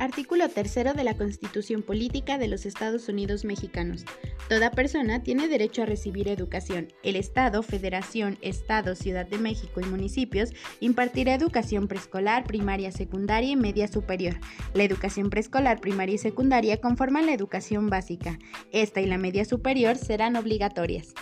Artículo 3 de la Constitución Política de los Estados Unidos Mexicanos. Toda persona tiene derecho a recibir educación. El Estado, Federación, Estado, Ciudad de México y municipios impartirá educación preescolar, primaria, secundaria y media superior. La educación preescolar, primaria y secundaria conforman la educación básica. Esta y la media superior serán obligatorias.